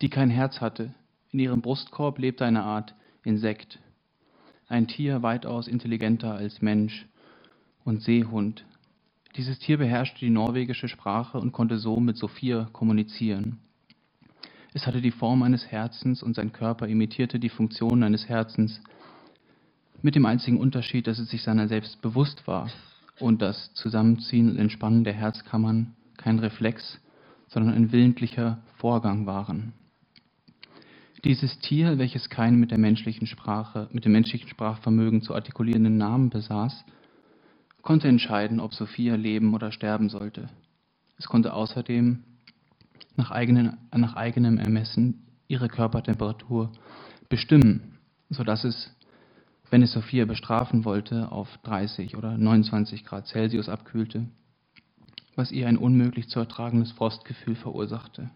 die kein Herz hatte. In ihrem Brustkorb lebte eine Art Insekt, ein Tier weitaus intelligenter als Mensch und Seehund. Dieses Tier beherrschte die norwegische Sprache und konnte so mit Sophia kommunizieren. Es hatte die Form eines Herzens und sein Körper imitierte die Funktionen eines Herzens, mit dem einzigen Unterschied, dass es sich seiner selbst bewusst war und das Zusammenziehen und Entspannen der Herzkammern kein Reflex, sondern ein willentlicher Vorgang waren. Dieses Tier, welches keinen mit der menschlichen Sprache, mit dem menschlichen Sprachvermögen zu artikulierenden Namen besaß, konnte entscheiden, ob Sophia leben oder sterben sollte. Es konnte außerdem nach, eigenen, nach eigenem Ermessen ihre Körpertemperatur bestimmen, sodass es, wenn es Sophia bestrafen wollte, auf 30 oder 29 Grad Celsius abkühlte, was ihr ein unmöglich zu ertragendes Frostgefühl verursachte.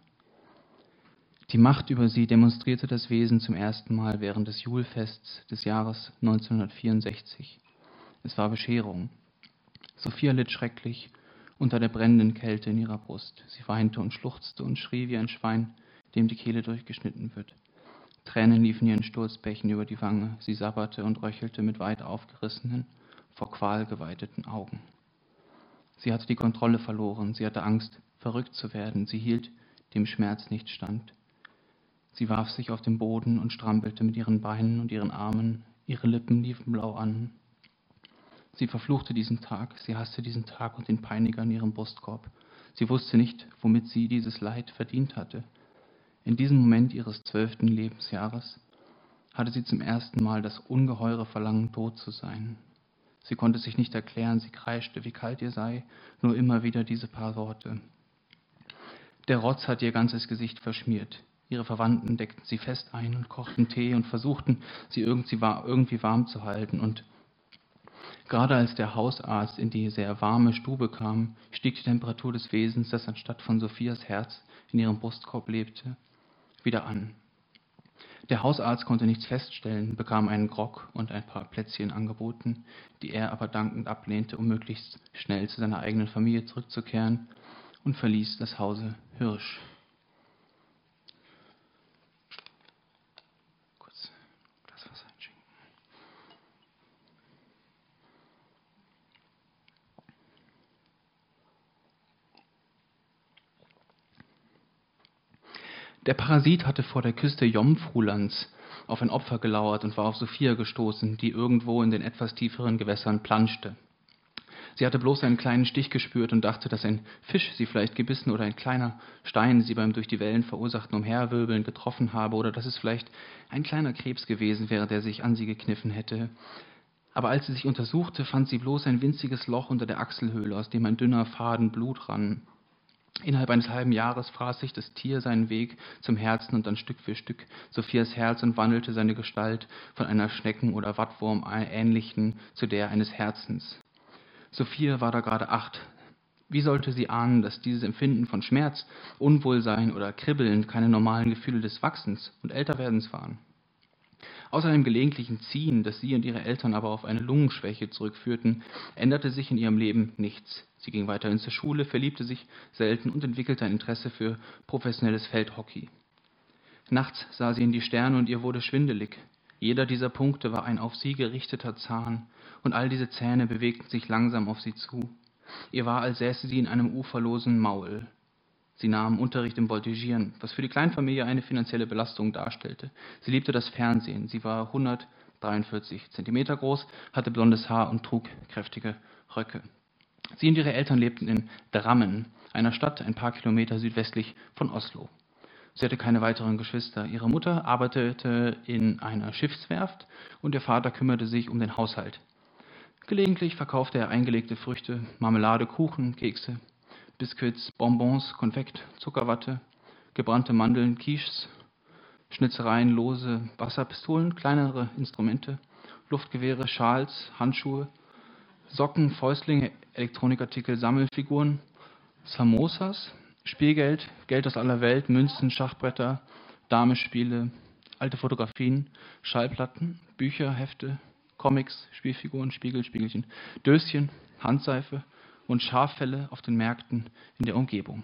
Die Macht über sie demonstrierte das Wesen zum ersten Mal während des Julfests des Jahres 1964. Es war Bescherung. Sophia litt schrecklich unter der brennenden Kälte in ihrer Brust. Sie weinte und schluchzte und schrie wie ein Schwein, dem die Kehle durchgeschnitten wird. Tränen liefen ihren Sturzbächen über die Wange. Sie sabberte und röchelte mit weit aufgerissenen, vor Qual geweiteten Augen. Sie hatte die Kontrolle verloren. Sie hatte Angst, verrückt zu werden. Sie hielt dem Schmerz nicht stand. Sie warf sich auf den Boden und strampelte mit ihren Beinen und ihren Armen. Ihre Lippen liefen blau an. Sie verfluchte diesen Tag, sie hasste diesen Tag und den Peiniger in ihrem Brustkorb. Sie wusste nicht, womit sie dieses Leid verdient hatte. In diesem Moment ihres zwölften Lebensjahres hatte sie zum ersten Mal das ungeheure Verlangen, tot zu sein. Sie konnte sich nicht erklären, sie kreischte, wie kalt ihr sei, nur immer wieder diese paar Worte. Der Rotz hat ihr ganzes Gesicht verschmiert. Ihre Verwandten deckten sie fest ein und kochten Tee und versuchten, sie irgendwie warm zu halten. Und gerade als der Hausarzt in die sehr warme Stube kam, stieg die Temperatur des Wesens, das anstatt von Sophias Herz in ihrem Brustkorb lebte, wieder an. Der Hausarzt konnte nichts feststellen, bekam einen Grog und ein paar Plätzchen angeboten, die er aber dankend ablehnte, um möglichst schnell zu seiner eigenen Familie zurückzukehren, und verließ das Hause Hirsch. Der Parasit hatte vor der Küste Jomfrulands auf ein Opfer gelauert und war auf Sophia gestoßen, die irgendwo in den etwas tieferen Gewässern planschte. Sie hatte bloß einen kleinen Stich gespürt und dachte, dass ein Fisch sie vielleicht gebissen oder ein kleiner Stein sie beim durch die Wellen verursachten Umherwirbeln getroffen habe oder dass es vielleicht ein kleiner Krebs gewesen wäre, der sich an sie gekniffen hätte. Aber als sie sich untersuchte, fand sie bloß ein winziges Loch unter der Achselhöhle, aus dem ein dünner Faden Blut rann. Innerhalb eines halben Jahres fraß sich das Tier seinen Weg zum Herzen und dann Stück für Stück Sophias Herz und wandelte seine Gestalt von einer Schnecken- oder Wattwurm ähnlichen zu der eines Herzens. Sophia war da gerade acht. Wie sollte sie ahnen, dass dieses Empfinden von Schmerz, Unwohlsein oder Kribbeln keine normalen Gefühle des Wachsens und Älterwerdens waren? Außer einem gelegentlichen Ziehen, das sie und ihre Eltern aber auf eine Lungenschwäche zurückführten, änderte sich in ihrem Leben nichts. Sie ging weiterhin zur Schule, verliebte sich selten und entwickelte ein Interesse für professionelles Feldhockey. Nachts sah sie in die Sterne und ihr wurde schwindelig. Jeder dieser Punkte war ein auf sie gerichteter Zahn, und all diese Zähne bewegten sich langsam auf sie zu. Ihr war, als säße sie in einem uferlosen Maul. Sie nahm Unterricht im Voltigieren, was für die Kleinfamilie eine finanzielle Belastung darstellte. Sie liebte das Fernsehen. Sie war 143 Zentimeter groß, hatte blondes Haar und trug kräftige Röcke. Sie und ihre Eltern lebten in Drammen, einer Stadt ein paar Kilometer südwestlich von Oslo. Sie hatte keine weiteren Geschwister. Ihre Mutter arbeitete in einer Schiffswerft und ihr Vater kümmerte sich um den Haushalt. Gelegentlich verkaufte er eingelegte Früchte, Marmelade, Kuchen, Kekse, Biscuits, Bonbons, Konfekt, Zuckerwatte, gebrannte Mandeln, Quiches, Schnitzereien, lose Wasserpistolen, kleinere Instrumente, Luftgewehre, Schals, Handschuhe, Socken, Fäustlinge, Elektronikartikel, Sammelfiguren, Samosas, Spielgeld, Geld aus aller Welt, Münzen, Schachbretter, Damespiele, alte Fotografien, Schallplatten, Bücher, Hefte, Comics, Spielfiguren, Spiegel, Spiegelchen, Döschen, Handseife, und Schaffelle auf den Märkten in der Umgebung.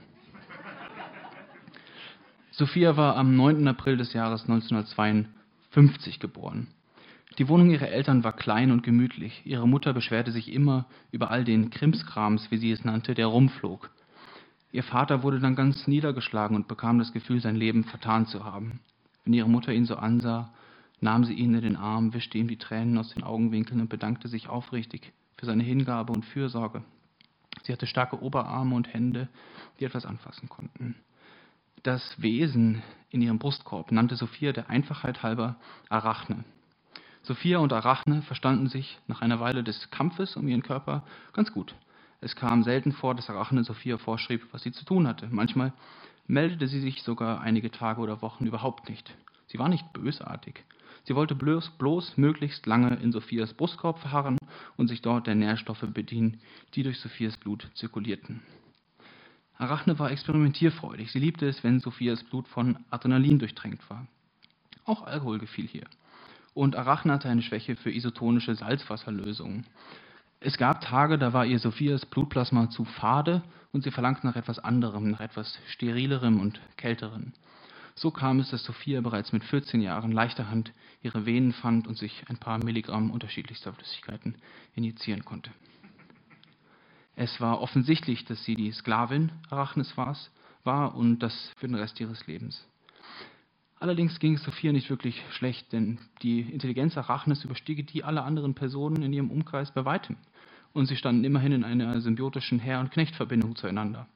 Sophia war am 9. April des Jahres 1952 geboren. Die Wohnung ihrer Eltern war klein und gemütlich. Ihre Mutter beschwerte sich immer über all den Krimskrams, wie sie es nannte, der rumflog. Ihr Vater wurde dann ganz niedergeschlagen und bekam das Gefühl, sein Leben vertan zu haben. Wenn ihre Mutter ihn so ansah, nahm sie ihn in den Arm, wischte ihm die Tränen aus den Augenwinkeln und bedankte sich aufrichtig für seine Hingabe und Fürsorge. Sie hatte starke Oberarme und Hände, die etwas anfassen konnten. Das Wesen in ihrem Brustkorb nannte Sophia der Einfachheit halber Arachne. Sophia und Arachne verstanden sich nach einer Weile des Kampfes um ihren Körper ganz gut. Es kam selten vor, dass Arachne Sophia vorschrieb, was sie zu tun hatte. Manchmal meldete sie sich sogar einige Tage oder Wochen überhaupt nicht. Sie war nicht bösartig. Sie wollte bloß, bloß möglichst lange in Sophias Brustkorb verharren und sich dort der Nährstoffe bedienen, die durch Sophias Blut zirkulierten. Arachne war experimentierfreudig. Sie liebte es, wenn Sophias Blut von Adrenalin durchtränkt war. Auch Alkohol gefiel hier. Und Arachne hatte eine Schwäche für isotonische Salzwasserlösungen. Es gab Tage, da war ihr Sophias Blutplasma zu fade und sie verlangte nach etwas anderem, nach etwas sterilerem und kälterem. So kam es, dass Sophia bereits mit 14 Jahren leichter Hand ihre Venen fand und sich ein paar Milligramm unterschiedlichster Flüssigkeiten injizieren konnte. Es war offensichtlich, dass sie die Sklavin Arachnes war und das für den Rest ihres Lebens. Allerdings ging es Sophia nicht wirklich schlecht, denn die Intelligenz Arachnes überstieg die aller anderen Personen in ihrem Umkreis bei weitem. Und sie standen immerhin in einer symbiotischen Herr- und Knechtverbindung zueinander.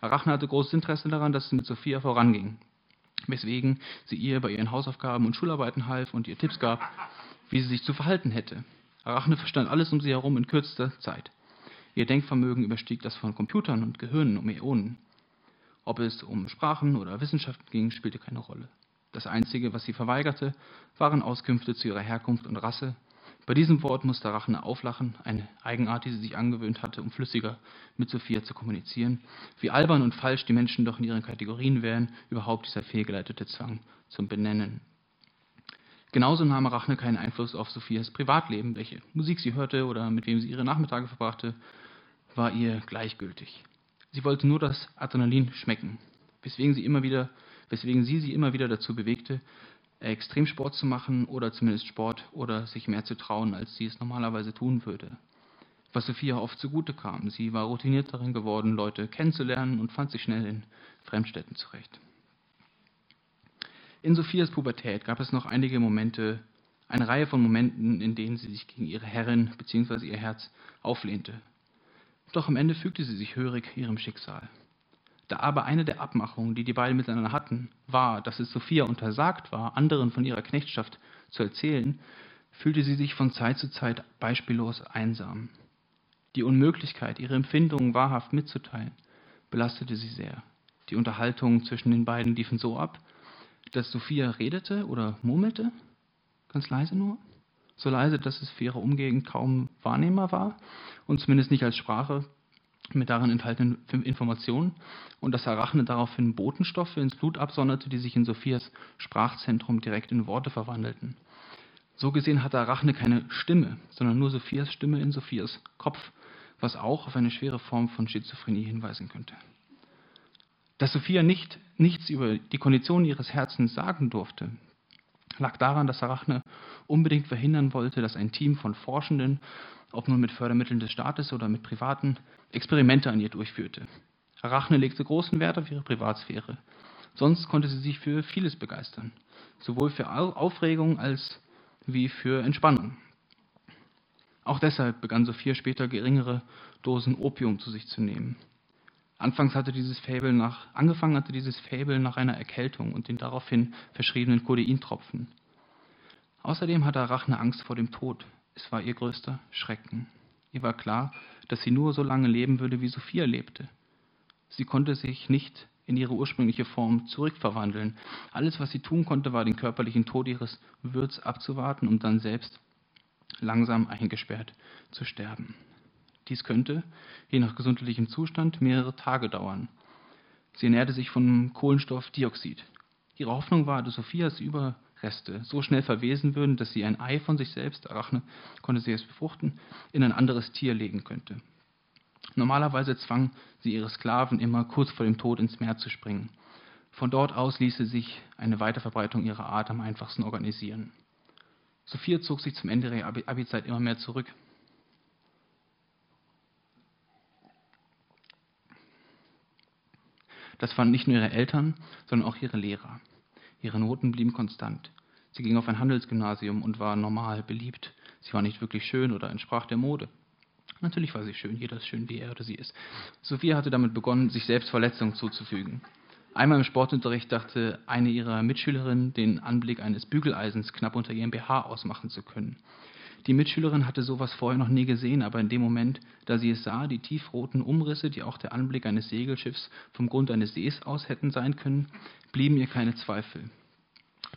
Arachne hatte großes Interesse daran, dass es mit Sophia voranging, weswegen sie ihr bei ihren Hausaufgaben und Schularbeiten half und ihr Tipps gab, wie sie sich zu verhalten hätte. Arachne verstand alles um sie herum in kürzester Zeit. Ihr Denkvermögen überstieg das von Computern und Gehirnen um Äonen. Ob es um Sprachen oder Wissenschaften ging, spielte keine Rolle. Das Einzige, was sie verweigerte, waren Auskünfte zu ihrer Herkunft und Rasse. Bei diesem Wort musste Rachne auflachen, eine Eigenart, die sie sich angewöhnt hatte, um flüssiger mit Sophia zu kommunizieren. Wie albern und falsch die Menschen doch in ihren Kategorien wären, überhaupt dieser fehlgeleitete Zwang zum Benennen. Genauso nahm Arachne keinen Einfluss auf Sophias Privatleben, welche Musik sie hörte oder mit wem sie ihre Nachmittage verbrachte war ihr gleichgültig. Sie wollte nur das Adrenalin schmecken, weswegen sie, immer wieder, weswegen sie sie immer wieder dazu bewegte, Extremsport zu machen oder zumindest Sport oder sich mehr zu trauen, als sie es normalerweise tun würde. Was Sophia oft zugute kam. Sie war routiniert darin geworden, Leute kennenzulernen und fand sich schnell in Fremdstädten zurecht. In Sophias Pubertät gab es noch einige Momente, eine Reihe von Momenten, in denen sie sich gegen ihre Herrin bzw. ihr Herz auflehnte. Doch am Ende fügte sie sich hörig ihrem Schicksal. Da aber eine der Abmachungen, die die beiden miteinander hatten, war, dass es Sophia untersagt war, anderen von ihrer Knechtschaft zu erzählen, fühlte sie sich von Zeit zu Zeit beispiellos einsam. Die Unmöglichkeit, ihre Empfindungen wahrhaft mitzuteilen, belastete sie sehr. Die Unterhaltungen zwischen den beiden liefen so ab, dass Sophia redete oder murmelte, ganz leise nur, so leise, dass es für ihre Umgegend kaum wahrnehmbar war und zumindest nicht als Sprache mit darin enthaltenen Informationen und dass Arachne daraufhin Botenstoffe ins Blut absonderte, die sich in Sophias Sprachzentrum direkt in Worte verwandelten. So gesehen hatte Arachne keine Stimme, sondern nur Sophias Stimme in Sophias Kopf, was auch auf eine schwere Form von Schizophrenie hinweisen könnte. Dass Sophia nicht, nichts über die Kondition ihres Herzens sagen durfte, lag daran, dass Arachne unbedingt verhindern wollte, dass ein Team von Forschenden, ob nun mit Fördermitteln des Staates oder mit privaten, Experimente an ihr durchführte. Arachne legte großen Wert auf ihre Privatsphäre. Sonst konnte sie sich für vieles begeistern, sowohl für Aufregung als wie für Entspannung. Auch deshalb begann Sophia später geringere Dosen Opium zu sich zu nehmen. Anfangs hatte dieses Fabel nach, angefangen hatte dieses Fabel nach einer Erkältung und den daraufhin verschriebenen Codeintropfen. Außerdem hatte Arachne Angst vor dem Tod. Es war ihr größter Schrecken. Ihr war klar, dass sie nur so lange leben würde, wie Sophia lebte. Sie konnte sich nicht in ihre ursprüngliche Form zurückverwandeln. Alles, was sie tun konnte, war den körperlichen Tod ihres Wirts abzuwarten, um dann selbst langsam eingesperrt zu sterben. Dies könnte, je nach gesundheitlichem Zustand, mehrere Tage dauern. Sie ernährte sich von Kohlenstoffdioxid. Ihre Hoffnung war, dass Sophias Überreste so schnell verwesen würden, dass sie ein Ei von sich selbst, Arachne konnte sie es befruchten, in ein anderes Tier legen könnte. Normalerweise zwang sie ihre Sklaven immer kurz vor dem Tod ins Meer zu springen. Von dort aus ließe sich eine Weiterverbreitung ihrer Art am einfachsten organisieren. Sophia zog sich zum Ende ihrer Abi-Zeit immer mehr zurück. Das fanden nicht nur ihre Eltern, sondern auch ihre Lehrer. Ihre Noten blieben konstant. Sie ging auf ein Handelsgymnasium und war normal, beliebt. Sie war nicht wirklich schön oder entsprach der Mode. Natürlich war sie schön, jeder ist schön, wie er oder sie ist. Sophia hatte damit begonnen, sich selbst Verletzungen zuzufügen. Einmal im Sportunterricht dachte eine ihrer Mitschülerinnen, den Anblick eines Bügeleisens knapp unter ihrem BH ausmachen zu können. Die Mitschülerin hatte sowas vorher noch nie gesehen, aber in dem Moment, da sie es sah, die tiefroten Umrisse, die auch der Anblick eines Segelschiffs vom Grund eines Sees aus hätten sein können, blieben ihr keine Zweifel.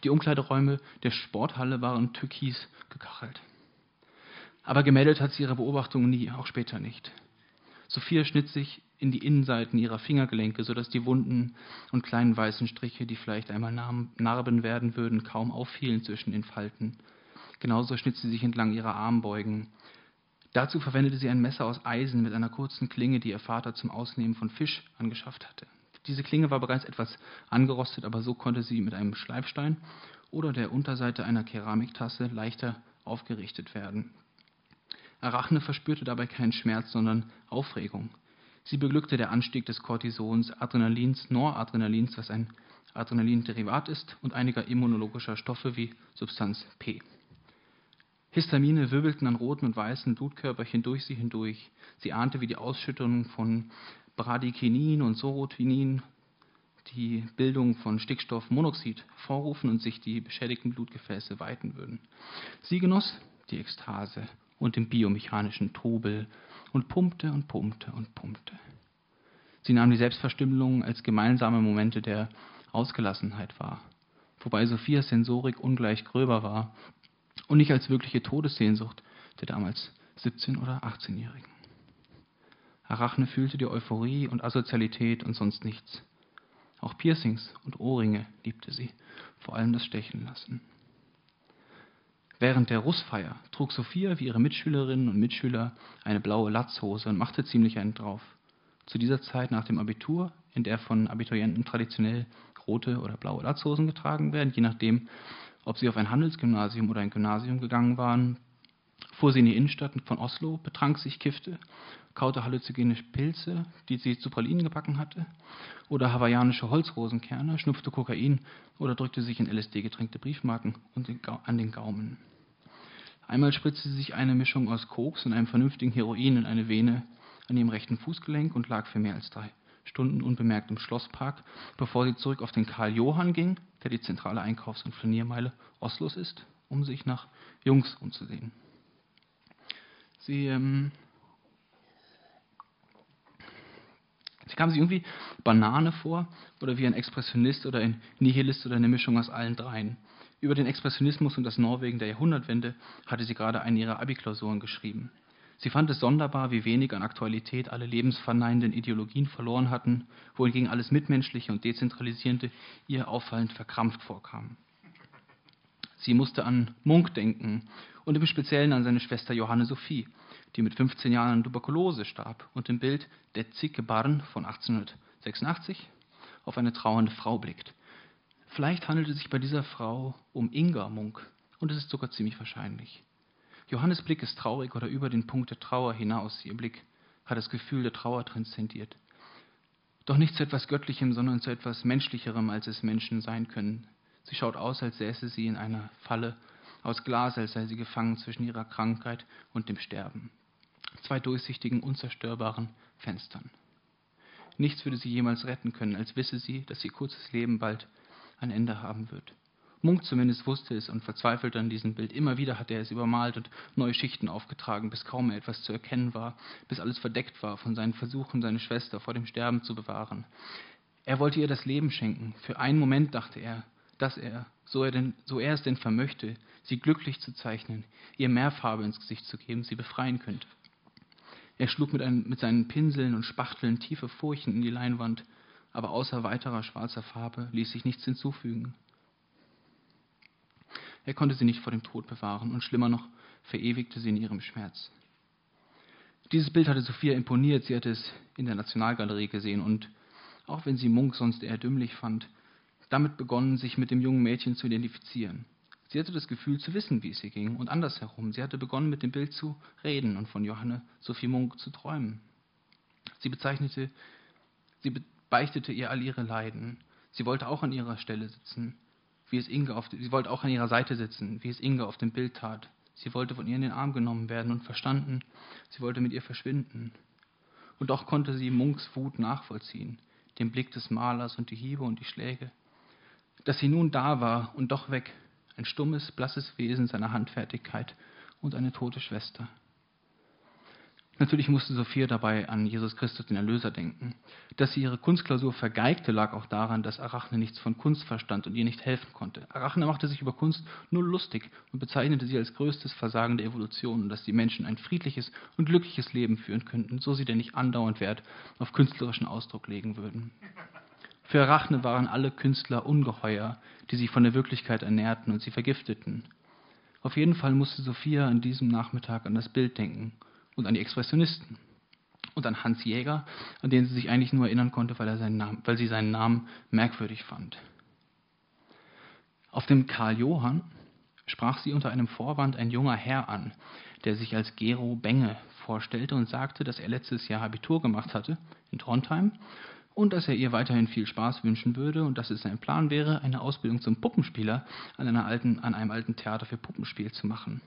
Die Umkleideräume der Sporthalle waren türkis gekachelt. Aber gemeldet hat sie ihre Beobachtungen nie, auch später nicht. Sophia schnitt sich in die Innenseiten ihrer Fingergelenke, sodass die Wunden und kleinen weißen Striche, die vielleicht einmal Narben werden würden, kaum auffielen zwischen den Falten. Genauso schnitt sie sich entlang ihrer Armbeugen. Dazu verwendete sie ein Messer aus Eisen mit einer kurzen Klinge, die ihr Vater zum Ausnehmen von Fisch angeschafft hatte. Diese Klinge war bereits etwas angerostet, aber so konnte sie mit einem Schleifstein oder der Unterseite einer Keramiktasse leichter aufgerichtet werden. Arachne verspürte dabei keinen Schmerz, sondern Aufregung. Sie beglückte der Anstieg des Cortisons, Adrenalins, Noradrenalins, was ein Adrenalinderivat ist, und einiger immunologischer Stoffe wie Substanz P. Histamine wirbelten an roten und weißen Blutkörperchen durch sie hindurch. Sie ahnte, wie die Ausschüttung von Bradykinin und Sorotinin die Bildung von Stickstoffmonoxid vorrufen und sich die beschädigten Blutgefäße weiten würden. Sie genoss die Ekstase und den biomechanischen Trubel und pumpte und pumpte und pumpte. Sie nahm die Selbstverstümmelung als gemeinsame Momente der Ausgelassenheit wahr, wobei Sophias Sensorik ungleich gröber war und nicht als wirkliche Todessehnsucht der damals 17- oder 18-Jährigen. Arachne fühlte die Euphorie und Asozialität und sonst nichts. Auch Piercings und Ohrringe liebte sie, vor allem das Stechen lassen. Während der Russfeier trug Sophia wie ihre Mitschülerinnen und Mitschüler eine blaue Latzhose und machte ziemlich einen drauf. Zu dieser Zeit nach dem Abitur, in der von Abiturienten traditionell rote oder blaue Latzhosen getragen werden, je nachdem, ob sie auf ein Handelsgymnasium oder ein Gymnasium gegangen waren, fuhr sie in die Innenstadt von Oslo, betrank sich, kiffte, kaute halluzinogenische Pilze, die sie zu Pralinen gebacken hatte, oder hawaiianische Holzrosenkerne, schnupfte Kokain oder drückte sich in LSD getränkte Briefmarken an den Gaumen. Einmal spritzte sie sich eine Mischung aus Koks und einem vernünftigen Heroin in eine Vene an ihrem rechten Fußgelenk und lag für mehr als drei Stunden unbemerkt im Schlosspark, bevor sie zurück auf den Karl Johann ging, der die zentrale Einkaufs- und Flaniermeile Oslos ist, um sich nach Jungs umzusehen. Sie, ähm, sie kam sich irgendwie Banane vor oder wie ein Expressionist oder ein Nihilist oder eine Mischung aus allen dreien. Über den Expressionismus und das Norwegen der Jahrhundertwende hatte sie gerade eine ihrer Abi-Klausuren geschrieben. Sie fand es sonderbar, wie wenig an Aktualität alle lebensverneinenden Ideologien verloren hatten, wohingegen alles Mitmenschliche und Dezentralisierende ihr auffallend verkrampft vorkam. Sie musste an Munk denken und im Speziellen an seine Schwester Johanne Sophie, die mit 15 Jahren an Tuberkulose starb und im Bild Der Zicke Barn von 1886 auf eine trauernde Frau blickt. Vielleicht handelt es sich bei dieser Frau um Inga Munk und es ist sogar ziemlich wahrscheinlich. Johannes Blick ist traurig oder über den Punkt der Trauer hinaus. Ihr Blick hat das Gefühl der Trauer transzendiert. Doch nicht zu etwas Göttlichem, sondern zu etwas Menschlicherem, als es Menschen sein können. Sie schaut aus, als säße sie in einer Falle aus Glas, als sei sie gefangen zwischen ihrer Krankheit und dem Sterben. Zwei durchsichtigen, unzerstörbaren Fenstern. Nichts würde sie jemals retten können, als wisse sie, dass ihr kurzes Leben bald ein Ende haben wird. Munk zumindest wusste es und verzweifelte an diesem Bild. Immer wieder hatte er es übermalt und neue Schichten aufgetragen, bis kaum mehr etwas zu erkennen war, bis alles verdeckt war von seinen Versuchen, seine Schwester vor dem Sterben zu bewahren. Er wollte ihr das Leben schenken. Für einen Moment dachte er, dass er, so er, denn, so er es denn vermöchte, sie glücklich zu zeichnen, ihr mehr Farbe ins Gesicht zu geben, sie befreien könnte. Er schlug mit, einem, mit seinen Pinseln und Spachteln tiefe Furchen in die Leinwand, aber außer weiterer schwarzer Farbe ließ sich nichts hinzufügen. Er konnte sie nicht vor dem Tod bewahren und schlimmer noch, verewigte sie in ihrem Schmerz. Dieses Bild hatte Sophia imponiert, sie hatte es in der Nationalgalerie gesehen und auch wenn sie Munk sonst eher dümmlich fand, damit begonnen, sich mit dem jungen Mädchen zu identifizieren. Sie hatte das Gefühl zu wissen, wie es ihr ging, und andersherum. Sie hatte begonnen, mit dem Bild zu reden und von Johanne Sophie Munk zu träumen. Sie bezeichnete, sie beichtete ihr all ihre Leiden. Sie wollte auch an ihrer Stelle sitzen, wie es Inge auf, sie wollte auch an ihrer Seite sitzen, wie es Inge auf dem Bild tat. Sie wollte von ihr in den Arm genommen werden und verstanden. Sie wollte mit ihr verschwinden. Und doch konnte sie Munks Wut nachvollziehen, den Blick des Malers und die Hiebe und die Schläge. Dass sie nun da war und doch weg, ein stummes, blasses Wesen seiner Handfertigkeit und eine tote Schwester. Natürlich musste Sophia dabei an Jesus Christus, den Erlöser, denken. Dass sie ihre Kunstklausur vergeigte, lag auch daran, dass Arachne nichts von Kunst verstand und ihr nicht helfen konnte. Arachne machte sich über Kunst nur lustig und bezeichnete sie als größtes Versagen der Evolution und dass die Menschen ein friedliches und glückliches Leben führen könnten, so sie denn nicht andauernd Wert auf künstlerischen Ausdruck legen würden. Für Arachne waren alle Künstler Ungeheuer, die sich von der Wirklichkeit ernährten und sie vergifteten. Auf jeden Fall musste Sophia an diesem Nachmittag an das Bild denken – und an die Expressionisten und an Hans Jäger, an den sie sich eigentlich nur erinnern konnte, weil, er seinen Namen, weil sie seinen Namen merkwürdig fand. Auf dem Karl Johann sprach sie unter einem Vorwand ein junger Herr an, der sich als Gero Benge vorstellte und sagte, dass er letztes Jahr Abitur gemacht hatte in Trondheim und dass er ihr weiterhin viel Spaß wünschen würde und dass es sein Plan wäre, eine Ausbildung zum Puppenspieler an, einer alten, an einem alten Theater für Puppenspiel zu machen.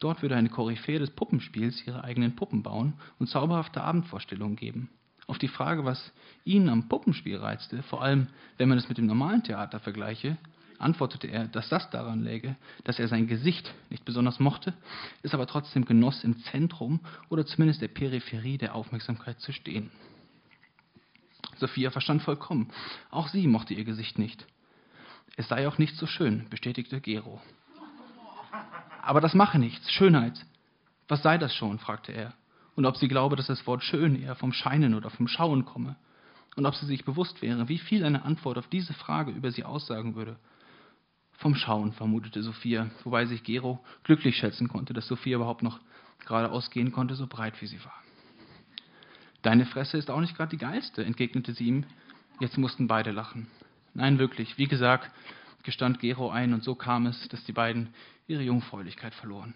Dort würde eine Koryphäe des Puppenspiels ihre eigenen Puppen bauen und zauberhafte Abendvorstellungen geben. Auf die Frage, was ihn am Puppenspiel reizte, vor allem wenn man es mit dem normalen Theater vergleiche, antwortete er, dass das daran läge, dass er sein Gesicht nicht besonders mochte, es aber trotzdem genoss, im Zentrum oder zumindest der Peripherie der Aufmerksamkeit zu stehen. Sophia verstand vollkommen. Auch sie mochte ihr Gesicht nicht. Es sei auch nicht so schön, bestätigte Gero. Aber das mache nichts. Schönheit. Was sei das schon? fragte er. Und ob sie glaube, dass das Wort schön eher vom Scheinen oder vom Schauen komme. Und ob sie sich bewusst wäre, wie viel eine Antwort auf diese Frage über sie aussagen würde. Vom Schauen, vermutete Sophia, wobei sich Gero glücklich schätzen konnte, dass Sophia überhaupt noch geradeaus gehen konnte, so breit wie sie war. Deine Fresse ist auch nicht gerade die geilste, entgegnete sie ihm. Jetzt mussten beide lachen. Nein, wirklich. Wie gesagt, gestand Gero ein, und so kam es, dass die beiden ihre Jungfräulichkeit verloren.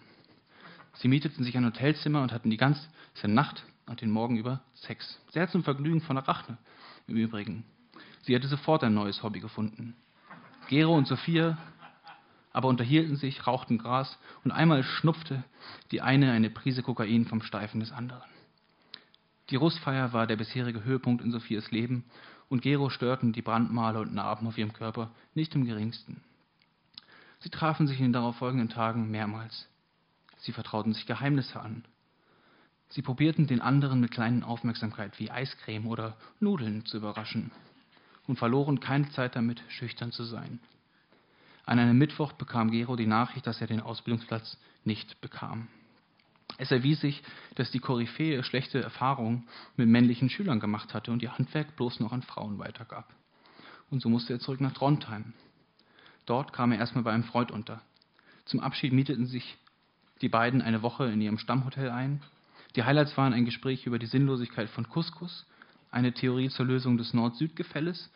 Sie mieteten sich ein Hotelzimmer und hatten die ganze Nacht und den Morgen über Sex. Sehr zum Vergnügen von Arachne im Übrigen. Sie hatte sofort ein neues Hobby gefunden. Gero und Sophia aber unterhielten sich, rauchten Gras und einmal schnupfte die eine eine Prise Kokain vom Steifen des anderen. Die Rustfeier war der bisherige Höhepunkt in Sophias Leben und Gero störten die Brandmale und Narben auf ihrem Körper nicht im geringsten. Sie trafen sich in den darauffolgenden Tagen mehrmals. Sie vertrauten sich Geheimnisse an. Sie probierten den anderen mit kleinen Aufmerksamkeit wie Eiscreme oder Nudeln zu überraschen und verloren keine Zeit damit, schüchtern zu sein. An einem Mittwoch bekam Gero die Nachricht, dass er den Ausbildungsplatz nicht bekam. Es erwies sich, dass die Koryphäe schlechte Erfahrungen mit männlichen Schülern gemacht hatte und ihr Handwerk bloß noch an Frauen weitergab. Und so musste er zurück nach Trondheim. Dort kam er erstmal bei einem Freund unter. Zum Abschied mieteten sich die beiden eine Woche in ihrem Stammhotel ein. Die Highlights waren ein Gespräch über die Sinnlosigkeit von Couscous, eine Theorie zur Lösung des Nord-Süd-Gefälles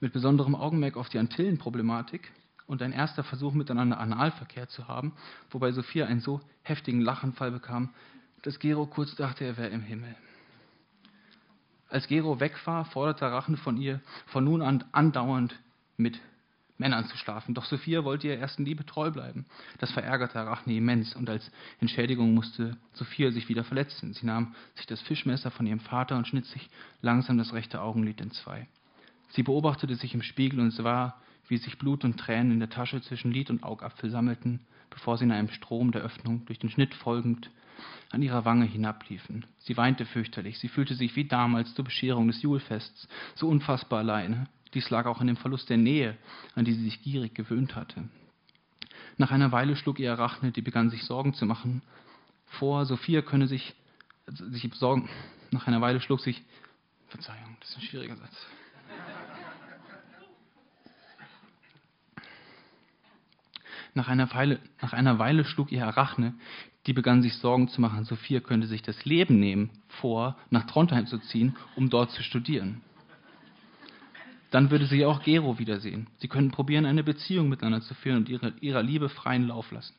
mit besonderem Augenmerk auf die Antillenproblematik und ein erster Versuch, miteinander Analverkehr zu haben, wobei Sophia einen so heftigen Lachenfall bekam, dass Gero kurz dachte, er wäre im Himmel. Als Gero weg war, forderte Rachen von ihr von nun an andauernd mit Männern zu schlafen. Doch Sophia wollte ihrer ersten Liebe treu bleiben. Das verärgerte Arachne immens und als Entschädigung musste Sophia sich wieder verletzen. Sie nahm sich das Fischmesser von ihrem Vater und schnitt sich langsam das rechte Augenlid in zwei. Sie beobachtete sich im Spiegel und sah, wie sich Blut und Tränen in der Tasche zwischen Lid und Augapfel sammelten, bevor sie in einem Strom der Öffnung durch den Schnitt folgend an ihrer Wange hinabliefen. Sie weinte fürchterlich. Sie fühlte sich wie damals zur Bescherung des Julfests, so unfassbar alleine. Dies lag auch in dem Verlust der Nähe, an die sie sich gierig gewöhnt hatte. Nach einer Weile schlug ihr Arachne, die begann sich Sorgen zu machen, vor, Sophia könne sich, sich Sorgen. Nach einer Weile schlug sich, Verzeihung, das ist ein schwieriger Satz. Nach einer, Weile, nach einer Weile schlug ihr Arachne, die begann sich Sorgen zu machen, Sophia könnte sich das Leben nehmen, vor, nach Trondheim zu ziehen, um dort zu studieren. Dann würde sie auch Gero wiedersehen. Sie könnten probieren, eine Beziehung miteinander zu führen und ihre, ihrer Liebe freien Lauf lassen.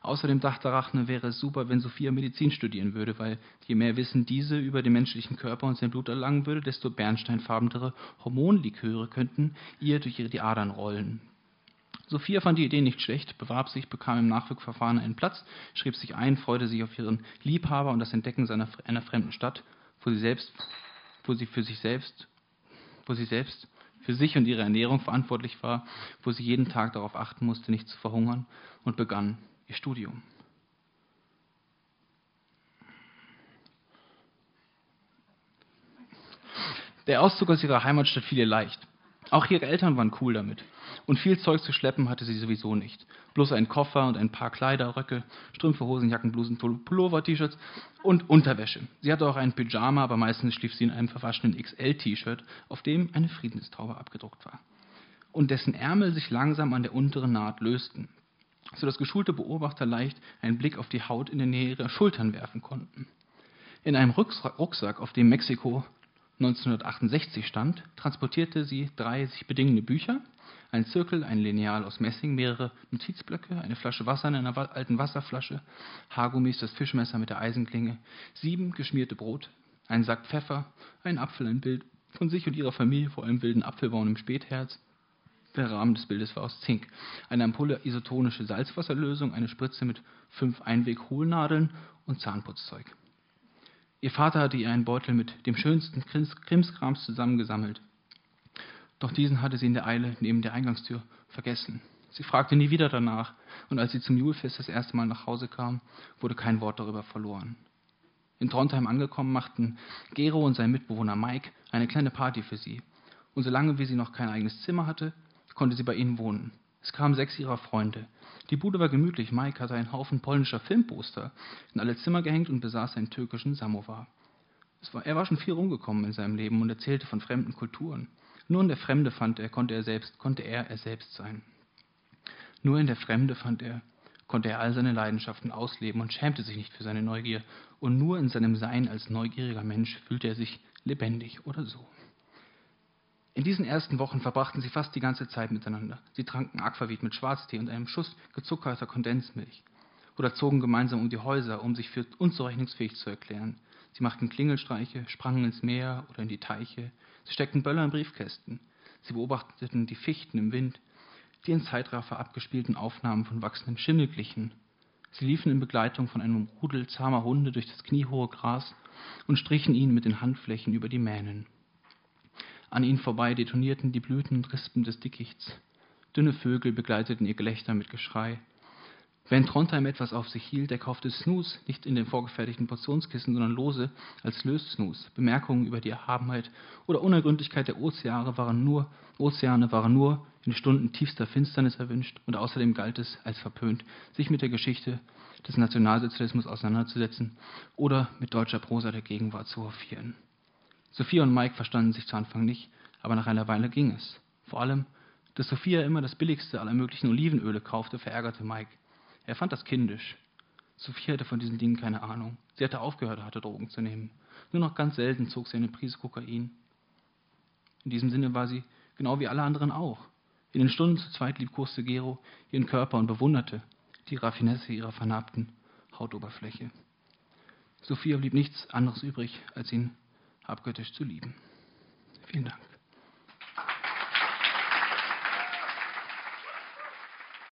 Außerdem dachte Rachne, wäre es super, wenn Sophia Medizin studieren würde, weil je mehr Wissen diese über den menschlichen Körper und sein Blut erlangen würde, desto bernsteinfarbenere Hormonliköre könnten ihr durch ihre die Adern rollen. Sophia fand die Idee nicht schlecht, bewarb sich, bekam im Nachwirkverfahren einen Platz, schrieb sich ein, freute sich auf ihren Liebhaber und das Entdecken seiner, einer fremden Stadt, wo sie selbst, wo sie für sich selbst, wo sie selbst für sich und ihre Ernährung verantwortlich war, wo sie jeden Tag darauf achten musste, nicht zu verhungern und begann ihr Studium. Der Auszug aus ihrer Heimatstadt fiel ihr leicht. Auch ihre Eltern waren cool damit. Und viel Zeug zu schleppen hatte sie sowieso nicht. Bloß einen Koffer und ein paar Kleider, Röcke, Strümpfe, Hosen, Jacken, Blusen, Pullover, T-Shirts und Unterwäsche. Sie hatte auch einen Pyjama, aber meistens schlief sie in einem verwaschenen XL-T-Shirt, auf dem eine Friedenstaube abgedruckt war. Und dessen Ärmel sich langsam an der unteren Naht lösten, sodass geschulte Beobachter leicht einen Blick auf die Haut in der Nähe ihrer Schultern werfen konnten. In einem Rucksack, auf dem Mexiko 1968 stand, transportierte sie drei sich bedingende Bücher, ein Zirkel, ein Lineal aus Messing, mehrere Notizblöcke, eine Flasche Wasser in einer alten Wasserflasche, Haargummis, das Fischmesser mit der Eisenklinge, sieben geschmierte Brot, ein Sack Pfeffer, ein Apfel, ein Bild von sich und ihrer Familie vor einem wilden Apfelbaum im Spätherz. Der Rahmen des Bildes war aus Zink. Eine Ampulle isotonische Salzwasserlösung, eine Spritze mit fünf Einweg-Hohlnadeln und Zahnputzzeug. Ihr Vater hatte ihr einen Beutel mit dem schönsten Krimskrams zusammengesammelt. Doch diesen hatte sie in der Eile neben der Eingangstür vergessen. Sie fragte nie wieder danach, und als sie zum Julfest das erste Mal nach Hause kam, wurde kein Wort darüber verloren. In Trondheim angekommen, machten Gero und sein Mitbewohner Mike eine kleine Party für sie. Und solange wie sie noch kein eigenes Zimmer hatte, konnte sie bei ihnen wohnen. Es kamen sechs ihrer Freunde. Die Bude war gemütlich. Mike hatte einen Haufen polnischer Filmposter in alle Zimmer gehängt und besaß einen türkischen Samovar. War, er war schon viel rumgekommen in seinem Leben und erzählte von fremden Kulturen. Nur in der Fremde fand er, konnte er selbst, konnte er er selbst sein. Nur in der Fremde fand er, konnte er all seine Leidenschaften ausleben und schämte sich nicht für seine Neugier. Und nur in seinem Sein als neugieriger Mensch fühlte er sich lebendig oder so. In diesen ersten Wochen verbrachten sie fast die ganze Zeit miteinander. Sie tranken Aquavit mit Schwarztee und einem Schuss gezuckerter Kondensmilch. Oder zogen gemeinsam um die Häuser, um sich für unzurechnungsfähig zu erklären. Sie machten Klingelstreiche, sprangen ins Meer oder in die Teiche. Sie steckten Böller in Briefkästen. Sie beobachteten die Fichten im Wind, die in Zeitraffer abgespielten Aufnahmen von wachsendem Schimmel glichen. Sie liefen in Begleitung von einem Rudel zahmer Hunde durch das kniehohe Gras und strichen ihnen mit den Handflächen über die Mähnen. An ihnen vorbei detonierten die Blüten und Rispen des Dickichts. Dünne Vögel begleiteten ihr Gelächter mit Geschrei. Wenn Trondheim etwas auf sich hielt, der kaufte Snus nicht in den vorgefertigten Portionskissen, sondern lose als Lössnus. Bemerkungen über die Erhabenheit oder Unergründlichkeit der Ozeane waren nur, Ozeane waren nur in Stunden tiefster Finsternis erwünscht und außerdem galt es als verpönt, sich mit der Geschichte des Nationalsozialismus auseinanderzusetzen oder mit deutscher Prosa der Gegenwart zu hofieren. Sophia und Mike verstanden sich zu Anfang nicht, aber nach einer Weile ging es. Vor allem, dass Sophia immer das billigste aller möglichen Olivenöle kaufte, verärgerte Mike. Er fand das kindisch. Sophia hatte von diesen Dingen keine Ahnung. Sie hatte aufgehört, harte Drogen zu nehmen. Nur noch ganz selten zog sie eine Prise Kokain. In diesem Sinne war sie genau wie alle anderen auch. In den Stunden zu zweit liebkoste Gero ihren Körper und bewunderte die Raffinesse ihrer vernarbten Hautoberfläche. Sophia blieb nichts anderes übrig, als ihn abgöttisch zu lieben. Vielen Dank.